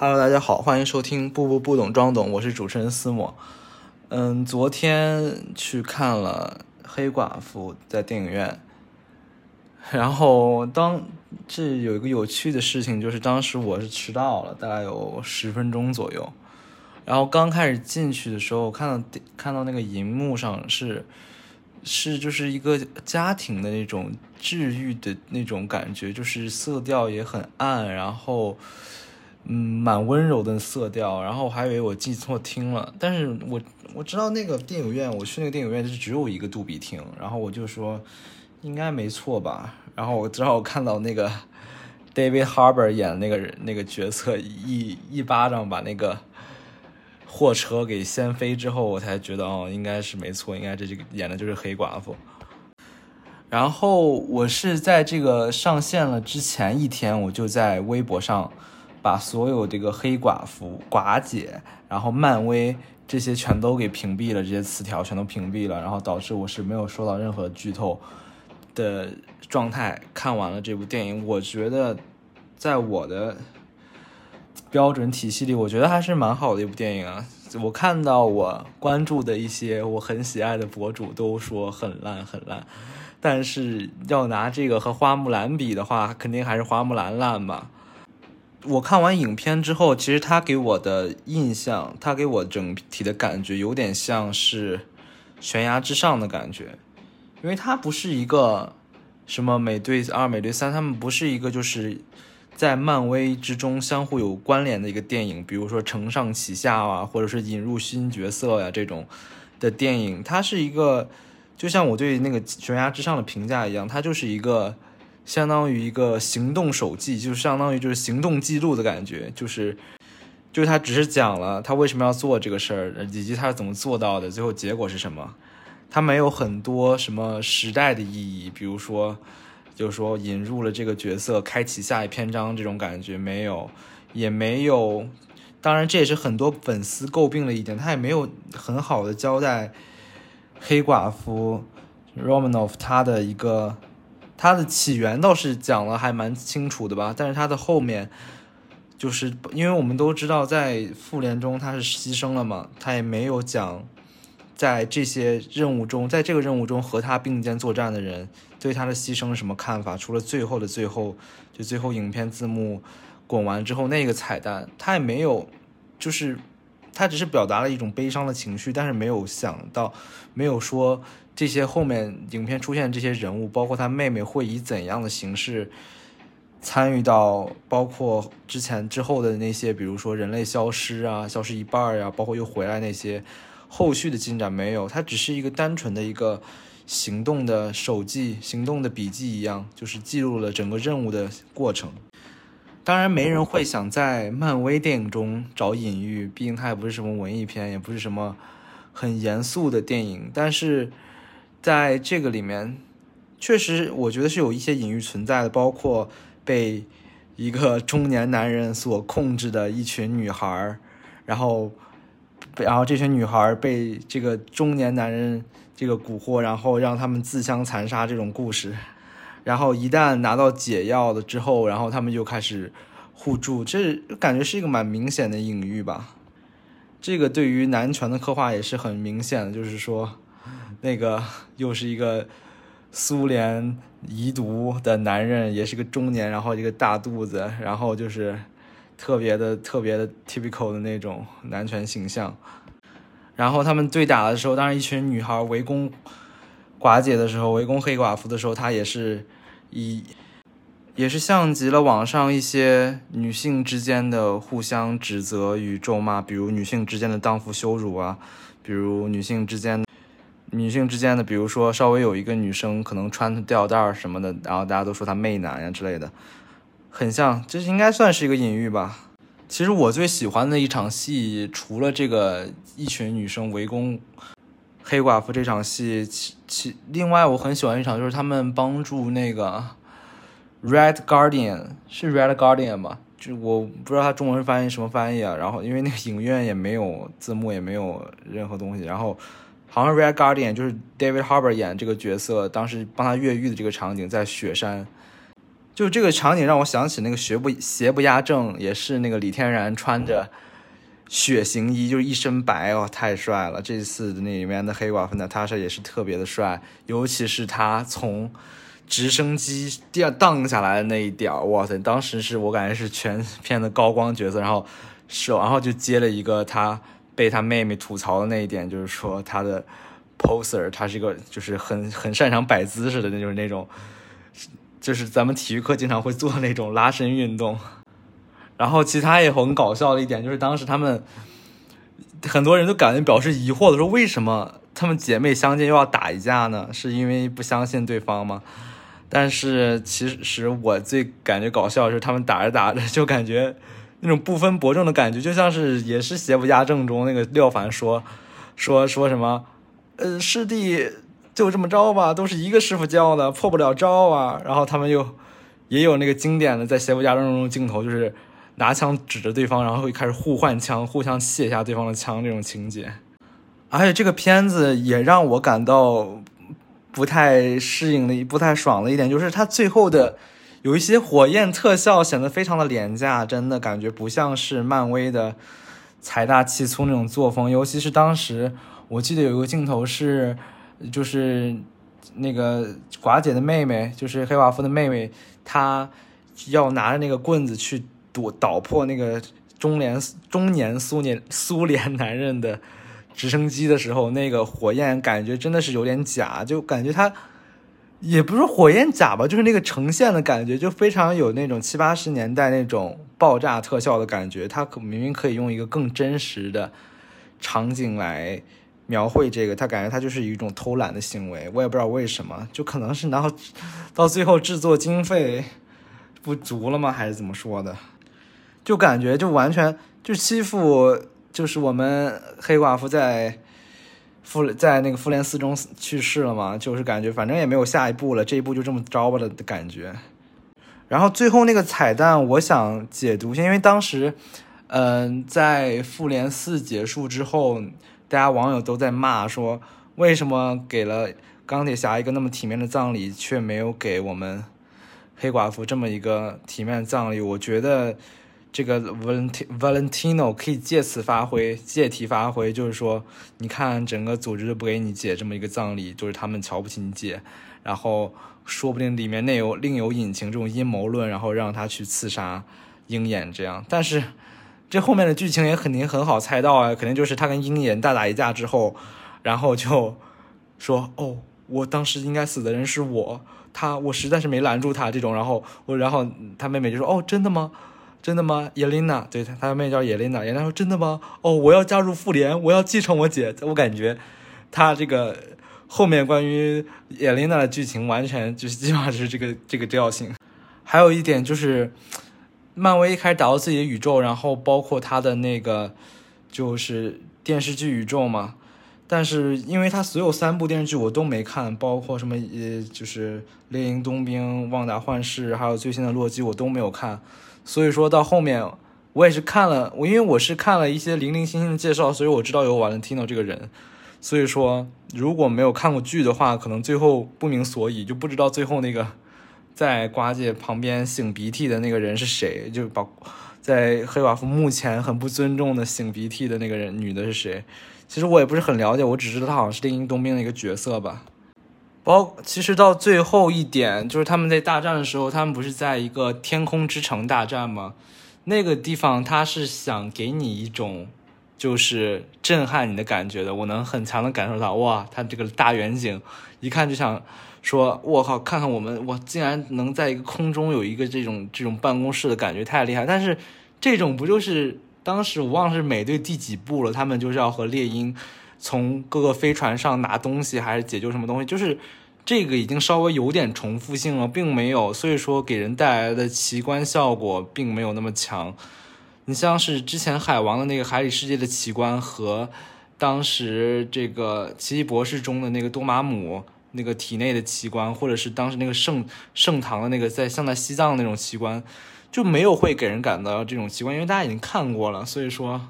Hello，大家好，欢迎收听不不不懂装懂，我是主持人思墨。嗯，昨天去看了《黑寡妇》在电影院，然后当这有一个有趣的事情，就是当时我是迟到了，大概有十分钟左右。然后刚开始进去的时候，看到看到那个银幕上是是就是一个家庭的那种治愈的那种感觉，就是色调也很暗，然后。嗯，蛮温柔的色调，然后我还以为我记错厅了，但是我我知道那个电影院，我去那个电影院是只有一个杜比厅，然后我就说应该没错吧，然后我知道我看到那个 David Harbour 演的那个人那个角色一一巴掌把那个货车给掀飞之后，我才觉得哦，应该是没错，应该这这个演的就是黑寡妇。然后我是在这个上线了之前一天，我就在微博上。把所有这个黑寡妇、寡姐，然后漫威这些全都给屏蔽了，这些词条全都屏蔽了，然后导致我是没有收到任何剧透的状态。看完了这部电影，我觉得在我的标准体系里，我觉得还是蛮好的一部电影啊。我看到我关注的一些我很喜爱的博主都说很烂很烂，但是要拿这个和花木兰比的话，肯定还是花木兰烂吧。我看完影片之后，其实他给我的印象，他给我整体的感觉有点像是悬崖之上的感觉，因为它不是一个什么美队二、美队三，他们不是一个就是在漫威之中相互有关联的一个电影，比如说承上启下啊，或者是引入新角色呀这种的电影，它是一个就像我对那个悬崖之上的评价一样，它就是一个。相当于一个行动手记，就相当于就是行动记录的感觉，就是，就是他只是讲了他为什么要做这个事儿，以及他是怎么做到的，最后结果是什么。他没有很多什么时代的意义，比如说，就是说引入了这个角色，开启下一篇章这种感觉没有，也没有。当然，这也是很多粉丝诟病的一点，他也没有很好的交代黑寡妇 Romanoff 他的一个。它的起源倒是讲了还蛮清楚的吧，但是它的后面，就是因为我们都知道，在复联中他是牺牲了嘛，他也没有讲，在这些任务中，在这个任务中和他并肩作战的人对他的牺牲什么看法？除了最后的最后，就最后影片字幕滚完之后那个彩蛋，他也没有，就是他只是表达了一种悲伤的情绪，但是没有想到，没有说。这些后面影片出现这些人物，包括他妹妹会以怎样的形式参与到，包括之前之后的那些，比如说人类消失啊，消失一半呀，包括又回来那些后续的进展没有，它只是一个单纯的一个行动的手记、行动的笔记一样，就是记录了整个任务的过程。当然，没人会想在漫威电影中找隐喻，毕竟它也不是什么文艺片，也不是什么很严肃的电影，但是。在这个里面，确实我觉得是有一些隐喻存在的，包括被一个中年男人所控制的一群女孩儿，然后，然后这群女孩儿被这个中年男人这个蛊惑，然后让他们自相残杀这种故事，然后一旦拿到解药了之后，然后他们就开始互助，这感觉是一个蛮明显的隐喻吧。这个对于男权的刻画也是很明显的，就是说。那个又是一个苏联遗毒的男人，也是个中年，然后一个大肚子，然后就是特别的、特别的 typical 的那种男权形象。然后他们对打的时候，当然一群女孩围攻寡姐的时候，围攻黑寡妇的时候，他也是以也是像极了网上一些女性之间的互相指责与咒骂，比如女性之间的荡妇羞辱啊，比如女性之间。女性之间的，比如说稍微有一个女生可能穿吊带儿什么的，然后大家都说她媚男呀之类的，很像，这应该算是一个隐喻吧。其实我最喜欢的一场戏，除了这个一群女生围攻黑寡妇这场戏，其其另外我很喜欢一场就是他们帮助那个 Red Guardian 是 Red Guardian 吧？就我不知道他中文翻译什么翻译啊。然后因为那个影院也没有字幕，也没有任何东西，然后。好像《Red Guardian》就是 David Harbour 演这个角色，当时帮他越狱的这个场景，在雪山，就这个场景让我想起那个邪不邪不压正，也是那个李天然穿着血型一，就是一身白哦，太帅了。这次那里面的黑寡妇娜塔莎也是特别的帅，尤其是他从直升机掉荡下来的那一点哇塞！当时是我感觉是全片的高光角色，然后手然后就接了一个他被他妹妹吐槽的那一点，就是说他的 poser，他是一个就是很很擅长摆姿势的，那就是那种就是咱们体育课经常会做那种拉伸运动。然后其他也很搞笑的一点 就是当时他们很多人都感觉表示疑惑的说，为什么他们姐妹相见又要打一架呢？是因为不相信对方吗？但是其实我最感觉搞笑的是，他们打着打着就感觉那种不分伯仲的感觉，就像是也是邪不压正中那个廖凡说说说什么，呃，师弟就这么着吧，都是一个师傅教的，破不了招啊。然后他们又也有那个经典的在邪不压正中镜头，就是拿枪指着对方，然后会开始互换枪，互相卸下对方的枪这种情节。而且这个片子也让我感到。不太适应的、不太爽的一点，就是它最后的有一些火焰特效显得非常的廉价，真的感觉不像是漫威的财大气粗那种作风。尤其是当时，我记得有一个镜头是，就是那个寡姐的妹妹，就是黑寡妇的妹妹，她要拿着那个棍子去堵捣破那个中年中年苏联苏联男人的。直升机的时候，那个火焰感觉真的是有点假，就感觉他也不是火焰假吧，就是那个呈现的感觉就非常有那种七八十年代那种爆炸特效的感觉。他可明明可以用一个更真实的场景来描绘这个，他感觉他就是一种偷懒的行为。我也不知道为什么，就可能是然后到最后制作经费不足了吗，还是怎么说的？就感觉就完全就欺负。就是我们黑寡妇在复在那个复联四中去世了嘛，就是感觉反正也没有下一步了，这一步就这么着吧的感觉。然后最后那个彩蛋，我想解读一下，因为当时，嗯，在复联四结束之后，大家网友都在骂说，为什么给了钢铁侠一个那么体面的葬礼，却没有给我们黑寡妇这么一个体面的葬礼？我觉得。这个 Valentino 可以借此发挥，借题发挥，就是说，你看整个组织都不给你姐这么一个葬礼，就是他们瞧不起你姐，然后说不定里面内有另有隐情，这种阴谋论，然后让他去刺杀鹰眼这样。但是这后面的剧情也肯定很好猜到啊，肯定就是他跟鹰眼大打一架之后，然后就说，哦，我当时应该死的人是我，他我实在是没拦住他这种，然后我然后他妹妹就说，哦，真的吗？真的吗？叶琳娜，对他，他妹叫叶琳娜。叶琳娜说：“真的吗？哦，我要加入复联，我要继承我姐。我感觉，他这个后面关于叶琳娜的剧情，完全就是基本上就是这个这个调性。还有一点就是，漫威一开始打造自己的宇宙，然后包括他的那个就是电视剧宇宙嘛。但是因为他所有三部电视剧我都没看，包括什么呃，就是猎鹰冬兵、旺达幻视，还有最新的洛基，我都没有看。”所以说到后面，我也是看了我，因为我是看了一些零零星星的介绍，所以我知道有瓦伦蒂诺这个人。所以说，如果没有看过剧的话，可能最后不明所以，就不知道最后那个 在瓜姐旁边擤鼻涕的那个人是谁，就把在黑寡妇目前很不尊重的擤鼻涕的那个人女的是谁。其实我也不是很了解，我只知道他好像是猎鹰冬兵的一个角色吧。包其实到最后一点，就是他们在大战的时候，他们不是在一个天空之城大战吗？那个地方他是想给你一种就是震撼你的感觉的。我能很强的感受到，哇，他这个大远景，一看就想说，我靠，看看我们，我竟然能在一个空中有一个这种这种办公室的感觉，太厉害。但是这种不就是当时我忘了是美队第几部了？他们就是要和猎鹰。从各个飞船上拿东西，还是解救什么东西？就是这个已经稍微有点重复性了，并没有，所以说给人带来的奇观效果并没有那么强。你像是之前海王的那个海里世界的奇观，和当时这个奇异博士中的那个多玛姆那个体内的奇观，或者是当时那个圣圣堂的那个在像在西藏的那种奇观，就没有会给人感到这种奇观，因为大家已经看过了，所以说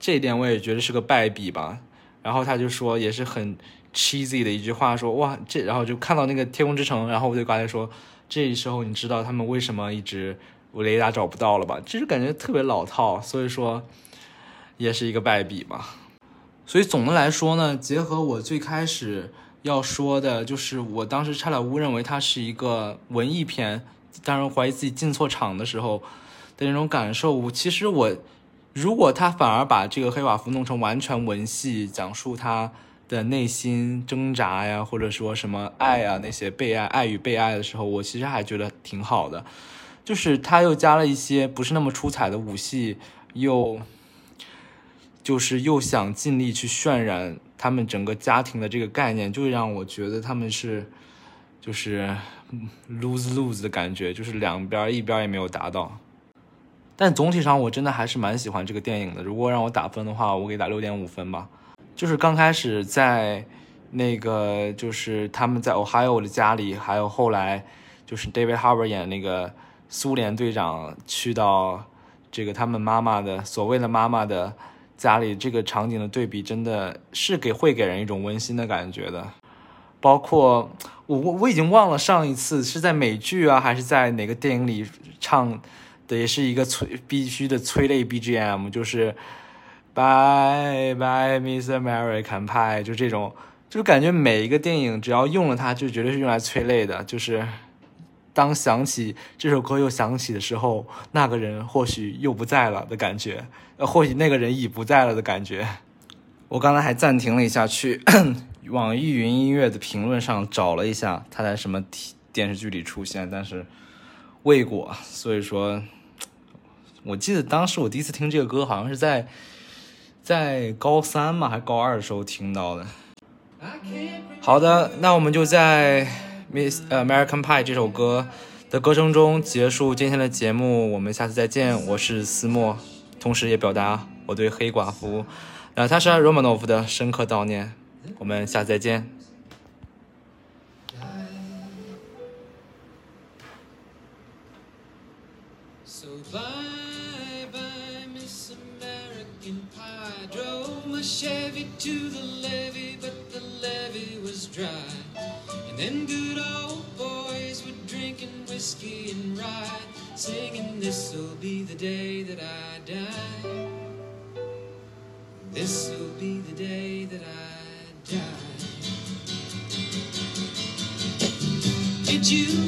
这一点我也觉得是个败笔吧。然后他就说，也是很 cheesy 的一句话，说哇这，然后就看到那个天空之城，然后我就刚才说，这时候你知道他们为什么一直我雷达找不到了吧？就是感觉特别老套，所以说也是一个败笔吧。所以总的来说呢，结合我最开始要说的，就是我当时差点误认为它是一个文艺片，当然怀疑自己进错场的时候的那种感受。其实我如果他反而把这个黑寡妇弄成完全文戏，讲述他的内心挣扎呀，或者说什么爱啊那些被爱、爱与被爱的时候，我其实还觉得挺好的。就是他又加了一些不是那么出彩的武戏，又。就是又想尽力去渲染他们整个家庭的这个概念，就让我觉得他们是，就是 lose lose 的感觉，就是两边一边也没有达到。但总体上我真的还是蛮喜欢这个电影的。如果让我打分的话，我给打六点五分吧。就是刚开始在那个就是他们在 Ohio 的家里，还有后来就是 David Harbour 演那个苏联队长去到这个他们妈妈的所谓的妈妈的。家里这个场景的对比真的是给会给人一种温馨的感觉的，包括我我我已经忘了上一次是在美剧啊还是在哪个电影里唱的，也是一个催必须的催泪 BGM，就是 Bye Bye Miss American Pie，就这种，就感觉每一个电影只要用了它，就绝对是用来催泪的，就是。当想起这首歌又响起的时候，那个人或许又不在了的感觉，呃，或许那个人已不在了的感觉。我刚才还暂停了一下，去 网易云音乐的评论上找了一下他在什么电视剧里出现，但是未果。所以说，我记得当时我第一次听这个歌，好像是在在高三嘛，还高二的时候听到的。好的，那我们就在。Miss American Pie 这首歌的歌声中结束今天的节目，我们下次再见。我是思莫，同时也表达我对黑寡妇 Natasha Romanoff 的深刻悼念。我们下次再见。Then good old boys were drinking whiskey and rye, singing, This'll be the day that I die. This'll be the day that I die. Did you?